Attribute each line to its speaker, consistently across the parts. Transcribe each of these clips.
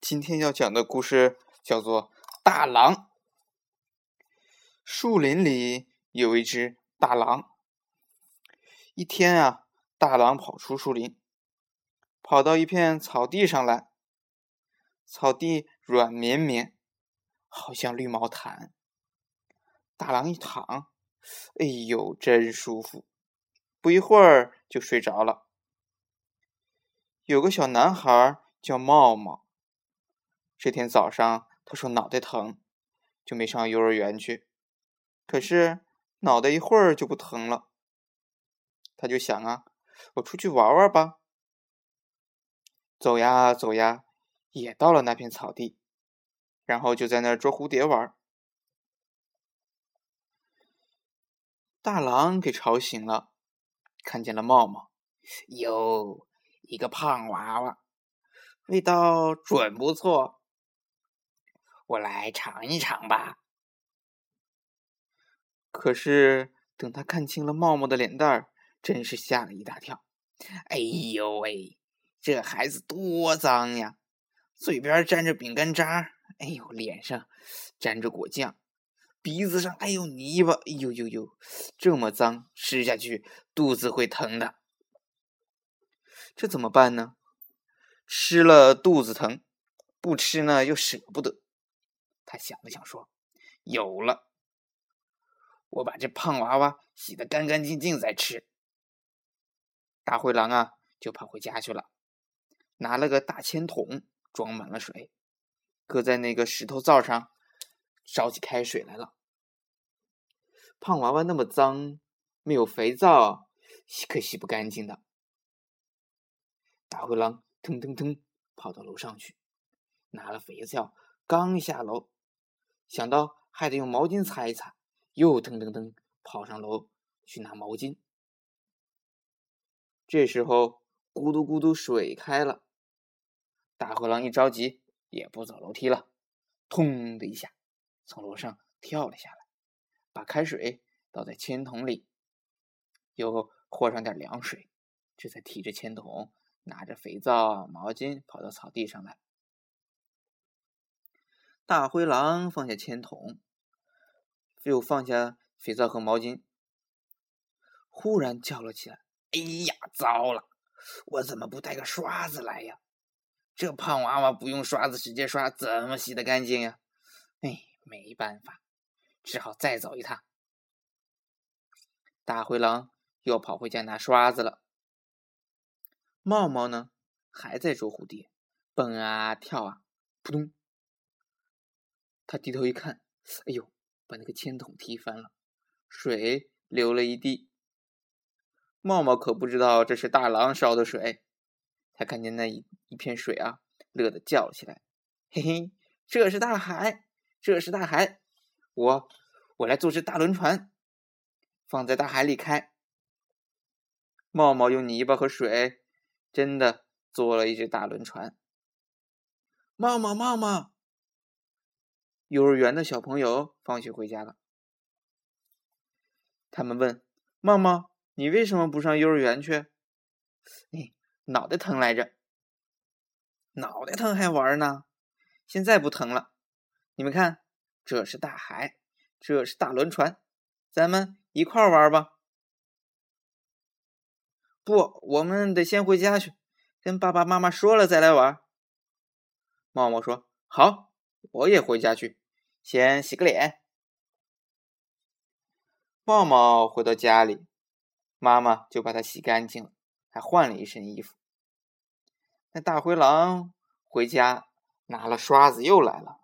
Speaker 1: 今天要讲的故事叫做《大狼》。树林里有一只大狼。一天啊，大狼跑出树林，跑到一片草地上来。草地软绵绵，好像绿毛毯。大狼一躺，哎呦，真舒服！不一会儿就睡着了。有个小男孩叫茂茂。这天早上，他说脑袋疼，就没上幼儿园去。可是脑袋一会儿就不疼了，他就想啊，我出去玩玩吧。走呀走呀，也到了那片草地，然后就在那儿捉蝴蝶玩。大狼给吵醒了，看见了茂茂，哟，一个胖娃娃，味道准不错。我来尝一尝吧。可是等他看清了茂茂的脸蛋儿，真是吓了一大跳。哎呦喂，这孩子多脏呀！嘴边沾着饼干渣，哎呦，脸上沾着果酱，鼻子上还有泥巴，哎呦呦呦，这么脏，吃下去肚子会疼的。这怎么办呢？吃了肚子疼，不吃呢又舍不得。他想了想，说：“有了，我把这胖娃娃洗得干干净净再吃。”大灰狼啊，就跑回家去了，拿了个大铅桶，装满了水，搁在那个石头灶上，烧起开水来了。胖娃娃那么脏，没有肥皂，洗可洗不干净的。大灰狼腾腾腾跑到楼上去，拿了肥皂，刚下楼。想到还得用毛巾擦一擦，又噔噔噔跑上楼去拿毛巾。这时候咕嘟咕嘟水开了，大灰狼一着急也不走楼梯了，砰的一下从楼上跳了下来，把开水倒在铅桶里，又和上点凉水，这才提着铅桶，拿着肥皂、毛巾跑到草地上来。大灰狼放下铅筒，又放下肥皂和毛巾，忽然叫了起来：“哎呀，糟了！我怎么不带个刷子来呀？这胖娃娃不用刷子直接刷，怎么洗得干净呀？哎，没办法，只好再走一趟。”大灰狼又跑回家拿刷子了。茂茂呢，还在捉蝴蝶，蹦啊跳啊，扑通。他低头一看，哎呦，把那个铅桶踢翻了，水流了一地。茂茂可不知道这是大狼烧的水，他看见那一一片水啊，乐得叫起来：“嘿嘿，这是大海，这是大海！我我来做只大轮船，放在大海里开。”茂茂用泥巴和水，真的做了一只大轮船。茂茂，茂茂。幼儿园的小朋友放学回家了，他们问：“茂茂，你为什么不上幼儿园去？”“哎，脑袋疼来着。”“脑袋疼还玩呢？现在不疼了。你们看，这是大海，这是大轮船，咱们一块儿玩吧。”“不，我们得先回家去，跟爸爸妈妈说了再来玩。”茂茂说：“好。”我也回家去，先洗个脸。茂茂回到家里，妈妈就把他洗干净了，还换了一身衣服。那大灰狼回家拿了刷子又来了，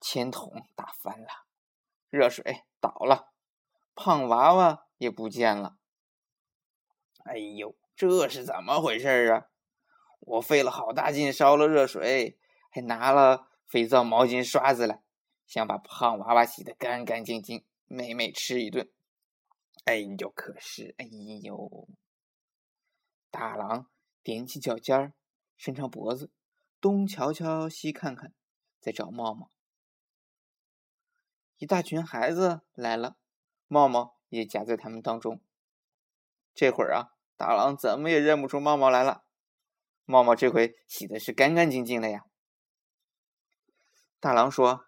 Speaker 1: 铅桶打翻了，热水倒了，胖娃娃也不见了。哎呦，这是怎么回事啊？我费了好大劲烧了热水，还拿了。肥皂、毛巾、刷子了，想把胖娃娃洗得干干净净，美美吃一顿。哎呦，可是，哎呦！大狼踮起脚尖儿，伸长脖子，东瞧瞧，西看看，在找茂茂。一大群孩子来了，茂茂也夹在他们当中。这会儿啊，大狼怎么也认不出茂茂来了。茂茂这回洗的是干干净净的呀。大狼说：“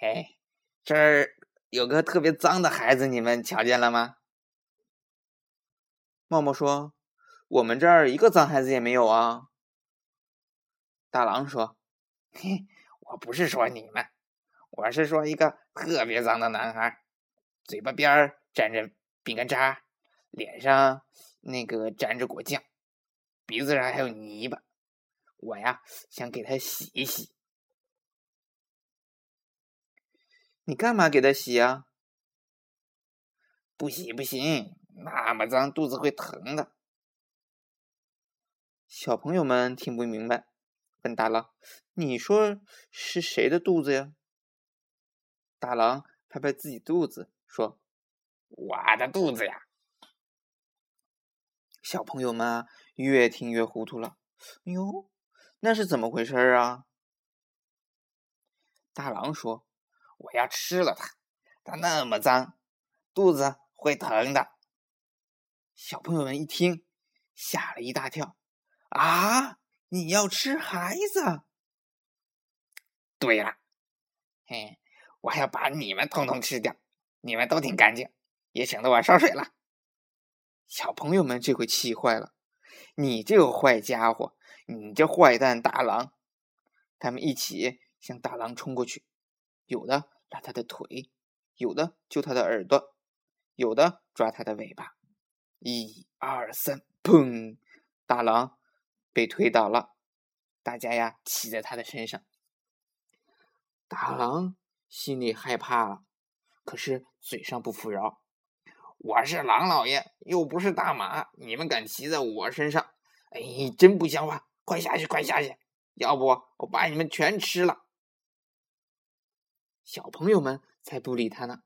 Speaker 1: 哎，这儿有个特别脏的孩子，你们瞧见了吗？”默默说：“我们这儿一个脏孩子也没有啊。”大狼说：“嘿，我不是说你们，我是说一个特别脏的男孩，嘴巴边儿沾着饼干渣，脸上那个沾着果酱，鼻子上还有泥巴。我呀，想给他洗一洗。你干嘛给他洗呀？不洗不行，那么脏，肚子会疼的。”小朋友们听不明白。问大狼：“你说是谁的肚子呀？”大狼拍拍自己肚子说：“我的肚子呀！”小朋友们越听越糊涂了。哎哟，那是怎么回事啊？大狼说：“我要吃了它，它那么脏，肚子会疼的。”小朋友们一听，吓了一大跳。啊！你要吃孩子？对了，嘿，我还要把你们通通吃掉，你们都挺干净，也省得我烧水了。小朋友们这回气坏了，你这个坏家伙，你这坏蛋大狼！他们一起向大狼冲过去，有的抓他的腿，有的揪他的耳朵，有的抓他的尾巴。一二三，砰！大狼。被推倒了，大家呀骑在他的身上。大狼心里害怕了，可是嘴上不服饶。我是狼老爷，又不是大马，你们敢骑在我身上？哎，真不像话！快下去，快下去，要不我把你们全吃了。小朋友们才不理他呢，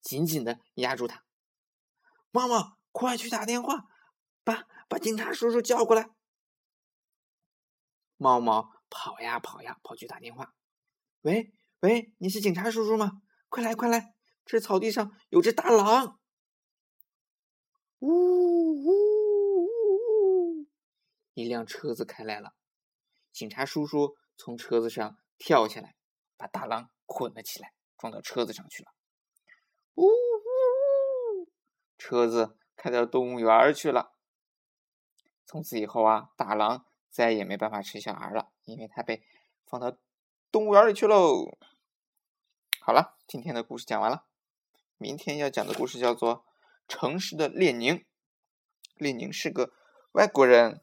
Speaker 1: 紧紧的压住他。妈妈，快去打电话，把把警察叔叔叫过来。猫猫跑呀跑呀，跑去打电话。喂喂，你是警察叔叔吗？快来快来，这草地上有只大狼！呜呜呜呜！一辆车子开来了，警察叔叔从车子上跳下来，把大狼捆了起来，装到车子上去了。呜呜呜！车子开到动物园去了。从此以后啊，大狼。再也没办法吃小孩了，因为他被放到动物园里去喽。好了，今天的故事讲完了。明天要讲的故事叫做《城市的列宁》。列宁是个外国人。